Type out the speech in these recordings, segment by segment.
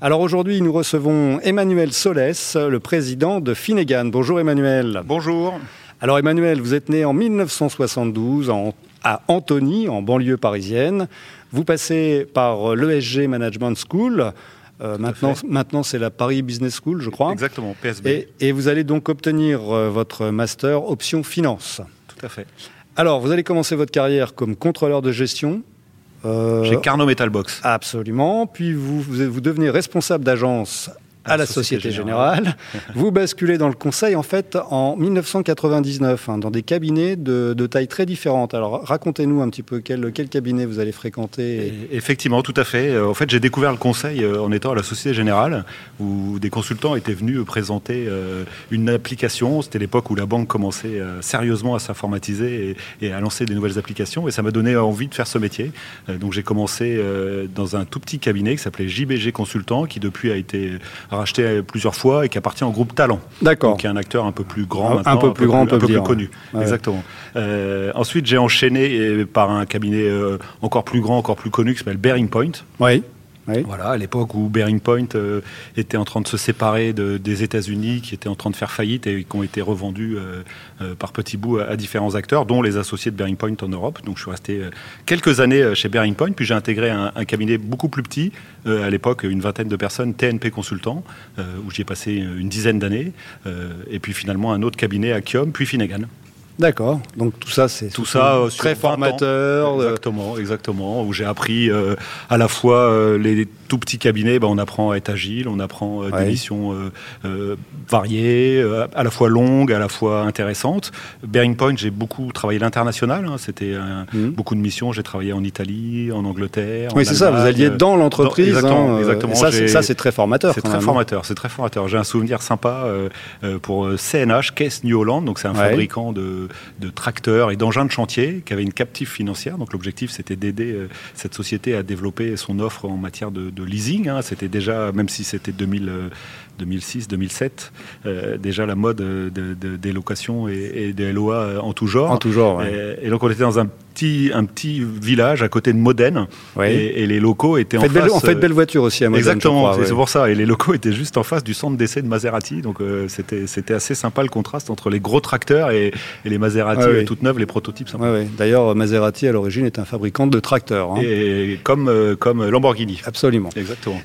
Alors aujourd'hui, nous recevons Emmanuel Solès, le président de Finegan. Bonjour Emmanuel. Bonjour. Alors Emmanuel, vous êtes né en 1972 à Antony, en banlieue parisienne. Vous passez par l'ESG Management School. Euh, maintenant, maintenant c'est la Paris Business School, je crois. Exactement, PSB. Et, vous allez donc obtenir euh, votre master option finance. Tout à fait. Alors, vous allez commencer votre carrière comme contrôleur de gestion Chez Carnot Metal Box. Absolument. Puis vous, vous devenez responsable d'agence à la Société, Générale. vous basculez dans le conseil en fait en 1999, hein, dans des cabinets de, de, taille très différente. Alors racontez-nous un petit peu quel, quel cabinet vous allez fréquenter. effectivement, tout à fait. Euh, en fait, j'ai découvert le conseil euh, en étant à la Société Générale, où des consultants étaient venus présenter euh, une application. C'était l'époque où la banque commençait sérieusement à s'informatiser et, et, à lancer des nouvelles applications. Et ça m'a donné envie de faire ce métier. Donc j'ai commencé dans un tout petit cabinet qui s'appelait JBG Consultant, qui depuis a été racheté plusieurs fois et qui appartient au groupe Talent. D'accord. Qui est un acteur un peu plus grand, un, peu plus grand, un peu plus, connu. Exactement. Euh, ensuite, j'ai enchaîné par un cabinet euh, encore plus grand, encore plus connu, qui s'appelle Bearing Point. Oui. Voilà, à l'époque où Bearing Point euh, était en train de se séparer des États-Unis, qui étaient en train de faire faillite et qui ont été revendus euh, euh, par petits bouts à, différents acteurs, dont les associés de Bearing Point en Europe. Donc je suis resté quelques années chez Bearing Point, puis j'ai intégré un, cabinet beaucoup plus petit, à l'époque une vingtaine de personnes, TNP Consultant, où j'y ai passé une dizaine d'années, et puis finalement un autre cabinet, Akium, puis Finnegan. D'accord. Donc tout ça, c'est tout ça euh, très formateur. Euh. Exactement, exactement. Où j'ai appris euh, à la fois les tout petits cabinets, ben, on apprend à être agile, on apprend des missions variées, à la fois longues, à la fois intéressantes. Bearing Point, j'ai beaucoup travaillé l'international. Hein. C'était mhm. beaucoup de missions. J'ai travaillé en Italie, en Angleterre. Oui, c'est ça. Vous alliez dans l'entreprise. Exactement. Hein, exactement. Ça, c'est très formateur. C'est très hein. formateur. C'est très formateur. J'ai un souvenir sympa pour CNH, Case New Holland. Donc c'est un fabricant de de, tracteurs et d'engins de chantier qui avait une captive financière. Donc l'objectif, c'était d'aider euh, cette société à développer son offre en matière de, leasing. Hein. C'était déjà, même si c'était 2000, 2006, 2007, euh, déjà la mode des locations et, des LOA en tout genre. En tout genre. Et, donc on était dans un petit, un petit village à côté de Modène et, les locaux étaient en face. Belle, en fait, belle voiture aussi à Modène. Exactement, c'est pour ça. Et les locaux étaient juste en face du centre d'essai de Maserati. Donc euh, c'était c'était assez sympa le contraste entre les gros tracteurs et, les Maserati toutes neuves, les prototypes. D'ailleurs, Maserati à l'origine est un fabricant de tracteurs. Hein. Et comme, euh, comme Lamborghini. Absolument. Exactement.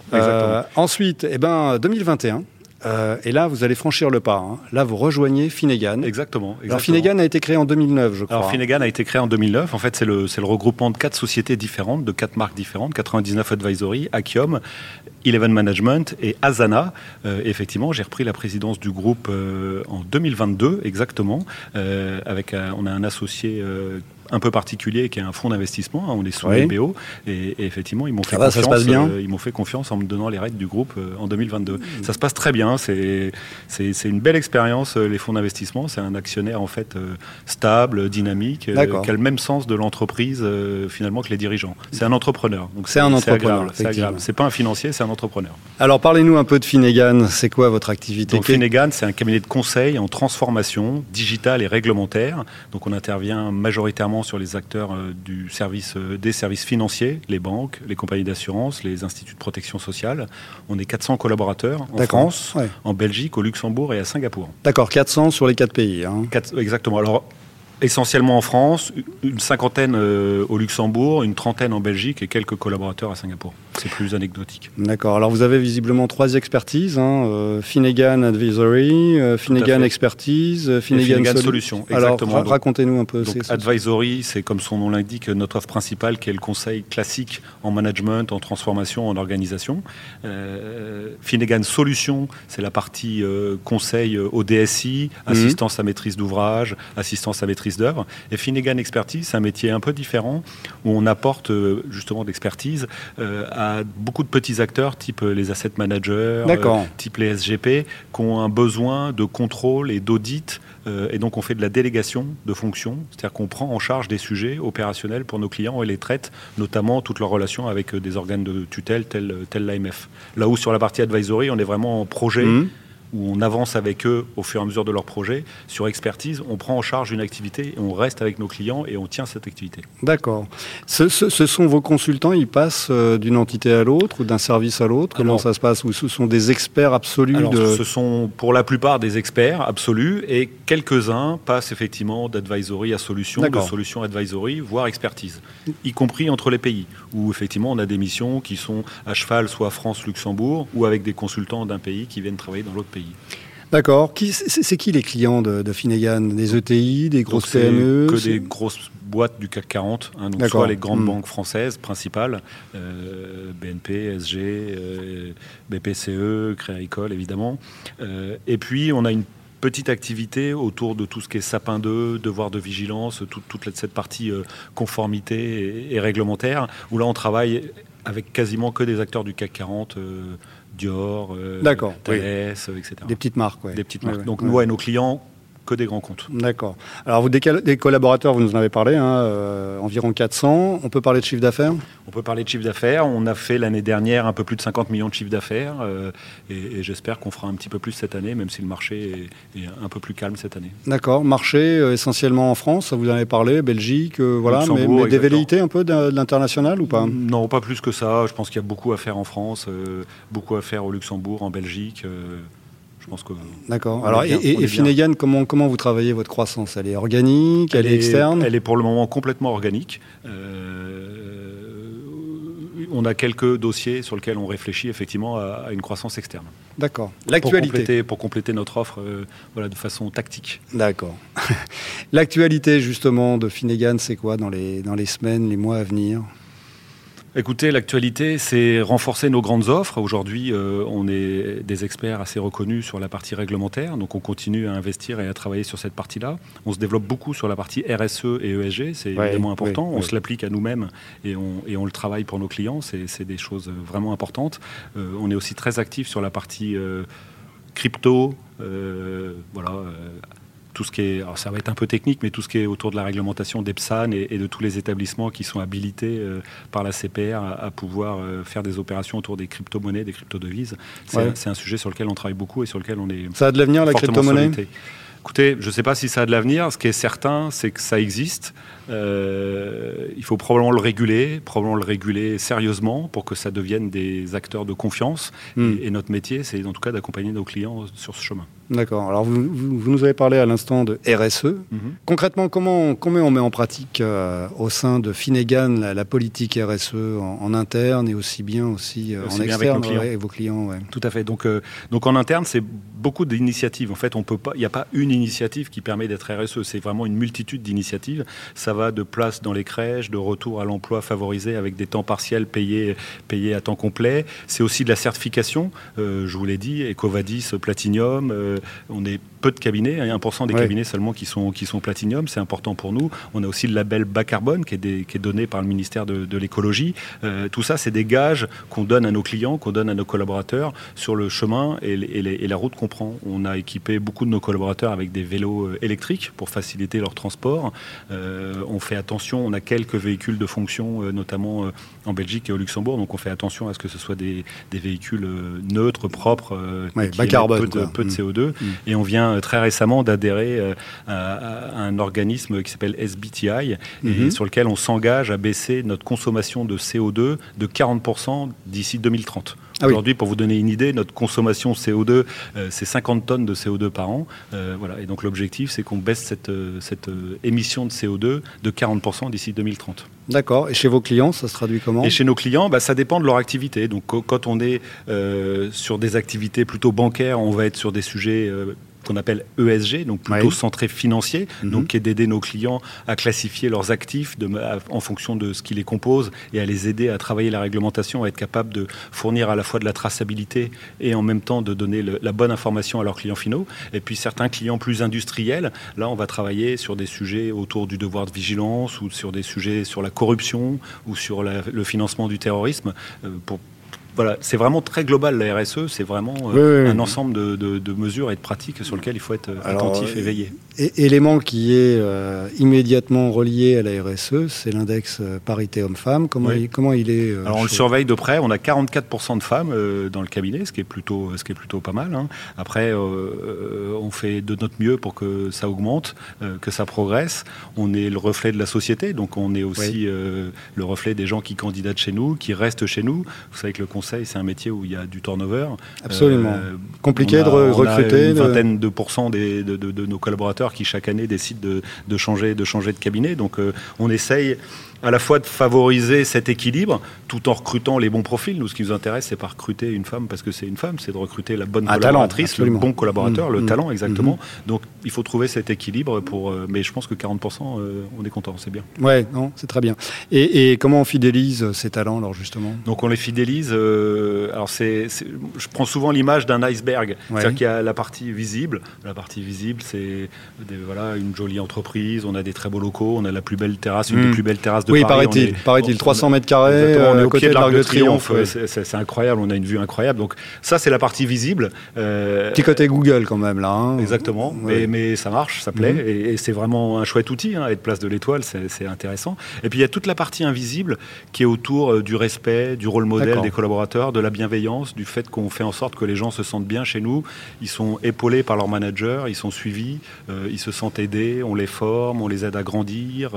ensuite, eh ben, 2021. Euh, et là, vous allez franchir le pas. Hein. Là, vous rejoignez Finnegan. Exactement, Alors, Finnegan a été créé en 2009, je crois. Alors, Finnegan a été créé en 2009. En fait, c'est le, le, regroupement de quatre sociétés différentes, de quatre marques différentes 99 Advisory, Akium, Eleven Management et Asana. Euh, effectivement, j'ai repris la présidence du groupe euh, en 2022, exactement. avec on a un associé un peu particulier qui est un fonds d'investissement. Hein, on est sous oui. LBO et, effectivement ils m'ont fait confiance. Euh, ils m'ont fait confiance en me donnant les règles du groupe euh, en 2022. Mmh. Ça se passe très bien. C'est une belle expérience euh, les fonds d'investissement. C'est un actionnaire en fait stable, dynamique, qui a le même sens de l'entreprise finalement que les dirigeants. C'est un entrepreneur. C'est un entrepreneur. C'est pas un financier, c'est un entrepreneur. Alors parlez-nous un peu de Finnegan. C'est quoi votre activité? Donc, Finnegan, c'est un cabinet de conseil en transformation digitale et réglementaire. Donc on intervient majoritairement sur les acteurs euh, du service, euh, des services financiers, les banques, les compagnies d'assurance, les instituts de protection sociale. On est 400 collaborateurs en France, en Belgique, au Luxembourg et à Singapour. D'accord, 400 sur les quatre pays. Hein. exactement. Alors, essentiellement en France, une cinquantaine euh, au Luxembourg, une trentaine en Belgique et quelques collaborateurs à Singapour. C'est plus anecdotique. D'accord. Alors vous avez visiblement trois expertises hein, euh, Finnegan Advisory, euh, Finnegan Expertise, Finnegan, Solutions. Exactement. Alors racontez-nous un peu. Donc, advisory, c'est comme son nom l'indique, notre offre principale qui est le conseil classique en management, en transformation, en organisation. Finnegan Solutions, c'est la partie conseil au DSI, mhm. assistance à maîtrise d'ouvrage, assistance à maîtrise d'œuvre. Et Finnegan Expertise, c'est un métier un peu différent où on apporte euh, justement d'expertise euh, à beaucoup de petits acteurs, type euh, les asset managers, type les SGP, qui ont un besoin de contrôle et d'audit et donc on fait de la délégation de fonctions, c'est-à-dire qu'on prend en charge des sujets opérationnels pour nos clients et les traite, notamment toutes leurs relations avec des organes de tutelle tels, tel l'AMF. Là où sur la partie advisory, on est vraiment en projet. Mmh où on avance avec eux au fur et à mesure de leur projet. Sur expertise, on prend en charge une activité et on reste avec nos clients et on tient cette activité. D'accord. Ce, sont vos consultants, ils passent euh, d'une entité à l'autre ou d'un service à l'autre? Comment ça se passe? Ou ce sont des experts absolus Ce sont pour la plupart des experts absolus et quelques-uns passent effectivement d'advisory à solution, de solution advisory, voire expertise, y compris entre les pays, où effectivement on a des missions qui sont à cheval soit France-Luxembourg ou avec des consultants d'un pays qui viennent travailler dans l'autre pays. D'accord. C'est qui les clients de, de Finnegan Des ETI, des grosses PME Que des grosses boîtes du CAC 40, hein, donc soit les grandes hmm. banques françaises principales, euh, BNP, SG, euh, BPCE, Crédit Agricole évidemment. Euh, et puis on a une petite activité autour de tout ce qui est sapin 2, devoir de vigilance, toute cette partie conformité et, réglementaire, où là on travaille avec quasiment que des acteurs du CAC 40 Dior, euh, Thales, euh, etc. Des petites marques, Des petites marques. Donc nous et nos clients, que des grands comptes. D'accord. Alors, vous, des, des, collaborateurs, vous nous en avez parlé, hein, euh, environ 400. On peut parler de chiffre d'affaires? On peut parler de chiffre d'affaires. On a fait l'année dernière un peu plus de 50 millions de chiffre d'affaires euh, et, j'espère qu'on fera un petit peu plus cette année, même si le marché est, un peu plus calme cette année. D'accord. Marché euh, essentiellement en France, vous en avez parlé, Belgique, voilà, mais, mais des velléités un peu de, l'international ou pas? Non, pas plus que ça. Je pense qu'il y a beaucoup à faire en France, beaucoup à faire au Luxembourg, en Belgique. D'accord. Alors, et, et, comment, comment vous travaillez votre croissance Elle est organique Elle, est, externe Elle est pour le moment complètement organique. Euh, on a quelques dossiers sur lesquels on réfléchit effectivement à, une croissance externe. D'accord. L'actualité. Pour, compléter notre offre euh, voilà, de façon tactique. D'accord. L'actualité justement de Finnegan, c'est quoi dans les, dans les semaines, les mois à venir? Écoutez, l'actualité, c'est renforcer nos grandes offres. Aujourd'hui, euh, on est des experts assez reconnus sur la partie réglementaire, donc on continue à investir et à travailler sur cette partie-là. On se développe beaucoup sur la partie RSE et ESG, c'est évidemment important. on se l'applique à nous-mêmes et on, et on, le travaille pour nos clients, c'est des choses vraiment importantes. Euh, on est aussi très actif sur la partie euh, crypto, voilà tout ce qui est, alors ça va être un peu technique, mais tout ce qui est autour de la réglementation d'EPSAN et, de tous les établissements qui sont habilités euh, par la CPR à, pouvoir euh, faire des opérations autour des crypto-monnaies, des crypto-devises. C'est un sujet sur lequel on travaille beaucoup et sur lequel on est. Ça a de l'avenir la crypto-monnaie Écoutez, je ne sais pas si ça a de l'avenir. Ce qui est certain, c'est que ça existe. Euh, il faut probablement le réguler, probablement le réguler sérieusement pour que ça devienne des acteurs de confiance. Hmm. Et, notre métier, c'est en tout cas d'accompagner nos clients sur ce chemin. D'accord. Alors, vous, nous avez parlé à l'instant de RSE. Mhm. Concrètement, comment, comment on met en pratique euh, au sein de Finnegan la, politique RSE en, interne et aussi bien aussi, euh, en externe avec vos clients Tout à fait. Donc, donc en interne, c'est beaucoup d'initiatives. En fait, on peut pas, il n'y a pas une initiative qui permet d'être RSE. C'est vraiment une multitude d'initiatives. Ça de place dans les crèches, de retour à l'emploi favorisé avec des temps partiels payés, payés à temps complet. C'est aussi de la certification, euh, je vous l'ai dit, Ecovadis, Platinum. Euh, on est peu de cabinets, 1% hein, des cabinets seulement qui sont, qui sont Platinum, c'est important pour nous. On a aussi le label bas carbone qui est, qui est donné par le ministère de, l'écologie. Euh, tout ça, c'est des gages qu'on donne à nos clients, qu'on donne à nos collaborateurs sur le chemin et, et, la route qu'on On a équipé beaucoup de nos collaborateurs avec des vélos électriques pour faciliter leur transport. Euh, on fait attention, on a quelques véhicules de fonction, euh, notamment euh, en Belgique et au Luxembourg, donc on fait attention à ce que ce soit des, véhicules euh, neutres, propres, carbone, peu, de, peu de CO2. Mm. Mm. Et on vient très récemment d'adhérer à, un organisme qui s'appelle SBTI, et mm-hmm. sur lequel on s'engage à baisser notre consommation de CO2 de 40% d'ici 2030. Ah Aujourd'hui, pour vous donner une idée, notre consommation CO2, c'est 50 tonnes de CO2 par an. voilà. Et donc l'objectif, c'est qu'on baisse cette, cette émission de CO2 de 40% d'ici 2030. D'accord. Et chez vos clients, ça se traduit comment? Et chez nos clients, bah, ça dépend de leur activité. Donc quand on est euh, sur des activités plutôt bancaires, on va être sur des sujets euh, qu'on appelle ESG, donc plutôt centré financier, mhm. donc qui est d'aider nos clients à classifier leurs actifs de, en fonction de ce qui les compose et à les aider à travailler la réglementation, à être capable de fournir à la fois de la traçabilité et en même temps de donner la bonne information à leurs clients finaux. Et puis certains clients plus industriels, là on va travailler sur des sujets autour du devoir de vigilance ou sur des sujets sur la corruption ou sur le financement du terrorisme euh, pour voilà, c'est vraiment très global la RSE, c'est vraiment euh, un ensemble de, mesures et de pratiques sur lesquelles il faut être attentif et veillé. élément qui est euh, immédiatement relié à la RSE, c'est l'index euh, parité homme-femme. Comment, il, comment il est Alors on le surveille de près, on a 44% de femmes dans le cabinet, ce qui est plutôt, ce qui est plutôt pas mal. Hein. Après, on fait de notre mieux pour que ça augmente, que ça progresse. On est le reflet de la société, donc on est aussi le reflet des gens qui candidatent chez nous, qui restent chez nous. Vous savez que le conseil, c'est un métier où il y a du turnover. Absolument. Euh, Compliqué de recruter. une vingtaine de pourcents des, de, nos collaborateurs qui chaque année décident de, changer, de changer de cabinet. Donc euh, on essaye à la fois de favoriser cet équilibre tout en recrutant les bons profils. Nous, ce qui nous intéresse, c'est pas recruter une femme parce que c'est une femme, c'est de recruter la bonne collaboratrice, le bon collaborateur, le mmh. talent exactement. Mmh. Donc, il faut trouver cet équilibre pour. Euh, mais je pense que 40%, euh, on est content, c'est bien. Ouais, non, c'est très bien. Et, comment on fidélise ces talents, alors justement? Donc, on les fidélise. Euh, alors, c'est, je prends souvent l'image d'un iceberg, c'est-à-dire qu'il y a la partie visible. La partie visible, c'est voilà une jolie entreprise. On a des très beaux locaux. On a la plus belle terrasse, une des mmh. plus belles terrasses oui, paraît-il. Paraît-il, 300 mètres carrés. on est euh, au côté de l'Arc de Triomphe. C'est incroyable, on a une vue incroyable. Donc ça, c'est la partie visible. Euh, Petit côté Google quand même là. Hein. Exactement. Mais, mais, ça marche, ça plaît, mhm. et, c'est vraiment un chouette outil. Hein, être place de l'étoile, c'est intéressant. Et puis il y a toute la partie invisible qui est autour euh, du respect, du rôle modèle des collaborateurs, de la bienveillance, du fait qu'on fait en sorte que les gens se sentent bien chez nous. Ils sont épaulés par leur manager, ils sont suivis, ils se sentent aidés, on les forme, on les aide à grandir.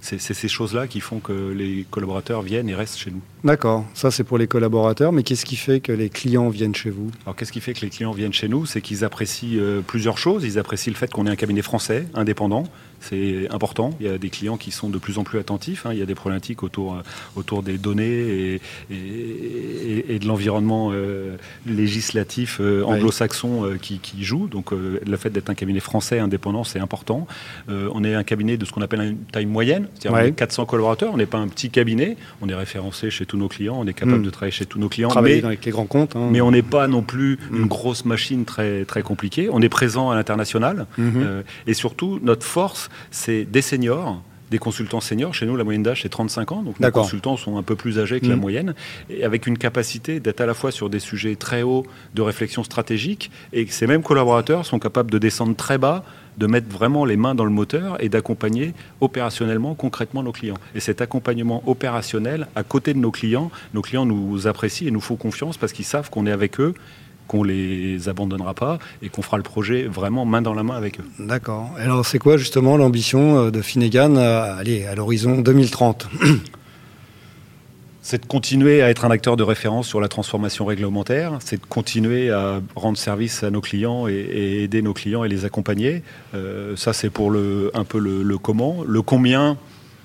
c'est ces choses-là qui font que les collaborateurs viennent et restent chez nous. D'accord, ça c'est pour les collaborateurs, mais qu'est-ce qui fait que les clients viennent chez vous? Alors qu'est-ce qui fait que les clients viennent chez nous? C'est qu'ils apprécient euh, plusieurs choses. Ils apprécient le fait qu'on est un cabinet français, indépendant, c'est important. Il y a des clients qui sont de plus en plus attentifs. Hein. Il y a des problématiques autour, euh, autour des données et, et, de l'environnement euh, législatif anglo-saxon qui, qui, joue. Donc le fait d'être un cabinet français indépendant, c'est important. on est un cabinet de ce qu'on appelle une taille moyenne, c'est-à-dire 400 collaborateurs. On n'est pas un petit cabinet. On est référencé chez tous nos clients. On est capable hmm. de travailler chez tous nos clients. Travailler mais, avec les grands comptes. Hein. Mais on n'est pas non plus hmm. une grosse machine très, très compliquée. On est présent à l'international. Hmm. Euh, et surtout, notre force, c'est des seniors des consultants seniors. Chez nous, la moyenne d'âge, c'est 35 ans. Donc, nos consultants sont un peu plus âgés que la moyenne. Et avec une capacité d'être à la fois sur des sujets très hauts de réflexion stratégique et ces mêmes collaborateurs sont capables de descendre très bas de mettre vraiment les mains dans le moteur et d'accompagner opérationnellement, concrètement nos clients. Et cet accompagnement opérationnel à côté de nos clients, nos clients nous apprécient et nous font confiance parce qu'ils savent qu'on est avec eux qu'on les abandonnera pas et qu'on fera le projet vraiment main dans la main avec eux. D'accord. Alors c'est quoi justement l'ambition euh, de Finnegan à, à l'horizon 2030 c'est de continuer à être un acteur de référence sur la transformation réglementaire, c'est de continuer à rendre service à nos clients et, aider nos clients et les accompagner. Euh, ça, c'est pour le, un peu le, le comment. Le combien,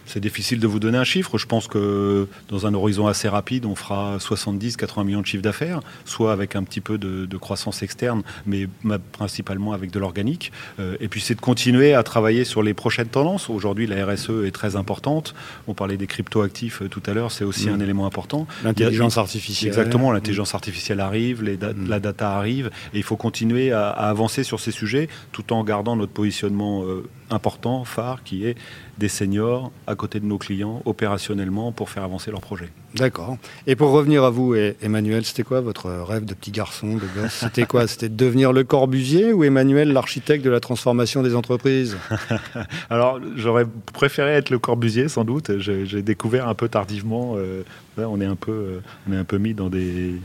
c'est difficile de vous donner un chiffre. Je pense que dans un horizon assez rapide, on fera 70-80 millions de chiffres d'affaires, soit avec un petit peu de, croissance externe, mais principalement avec de l'organique. Euh, et puis c'est de continuer à travailler sur les prochaines tendances. Aujourd'hui, la RSE est très importante. On parlait des crypto-actifs euh, tout à l'heure, c'est aussi mm. un élément important. L'intelligence artificielle. Exactement, l'intelligence artificielle arrive, les mm. la data arrive, et il faut continuer à, avancer sur ces sujets tout en gardant notre positionnement euh, important, phare, qui est des seniors à côté de nos clients opérationnellement pour faire avancer leurs projets. D'accord. Et pour revenir à vous, Emmanuel, c'était quoi votre rêve de petit garçon, de gosse? C'était quoi? C'était de devenir le Corbusier ou Emmanuel, l'architecte de la transformation des entreprises? Alors, j'aurais préféré être le Corbusier, sans doute. J'ai découvert un peu tardivement. Euh, on est un peu, euh, on est un peu mis dans des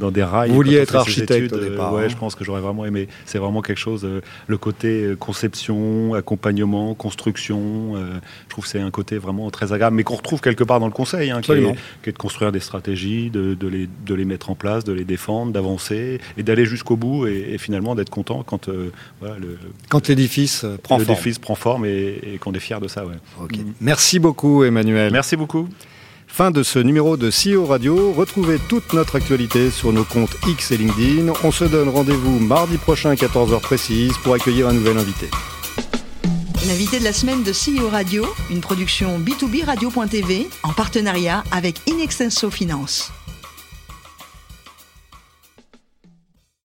dans des rails. Vous vouliez être architecte au euh, départ. ouais, hein. je pense que j'aurais vraiment aimé. C'est vraiment quelque chose, euh, le côté euh, conception, accompagnement, construction. je trouve que c'est un côté vraiment très agréable, mais qu'on retrouve quelque part dans le conseil, hein, qui, est, de construire des stratégies, de, les, de, les, mettre en place, de les défendre, d'avancer et d'aller jusqu'au bout et, finalement d'être content quand, voilà, le, quand l'édifice prend forme. L'édifice prend forme et, qu'on est fier de ça. Ouais. Merci beaucoup, Emmanuel. Merci beaucoup. Fin de ce numéro de CEO Radio. Retrouvez toute notre actualité sur nos comptes X et LinkedIn. On se donne rendez-vous mardi prochain à 14h précise pour accueillir un nouvel invité. L'invité de la semaine de CEO Radio, une production B2B Radio.tv en partenariat avec Inextenso Finance.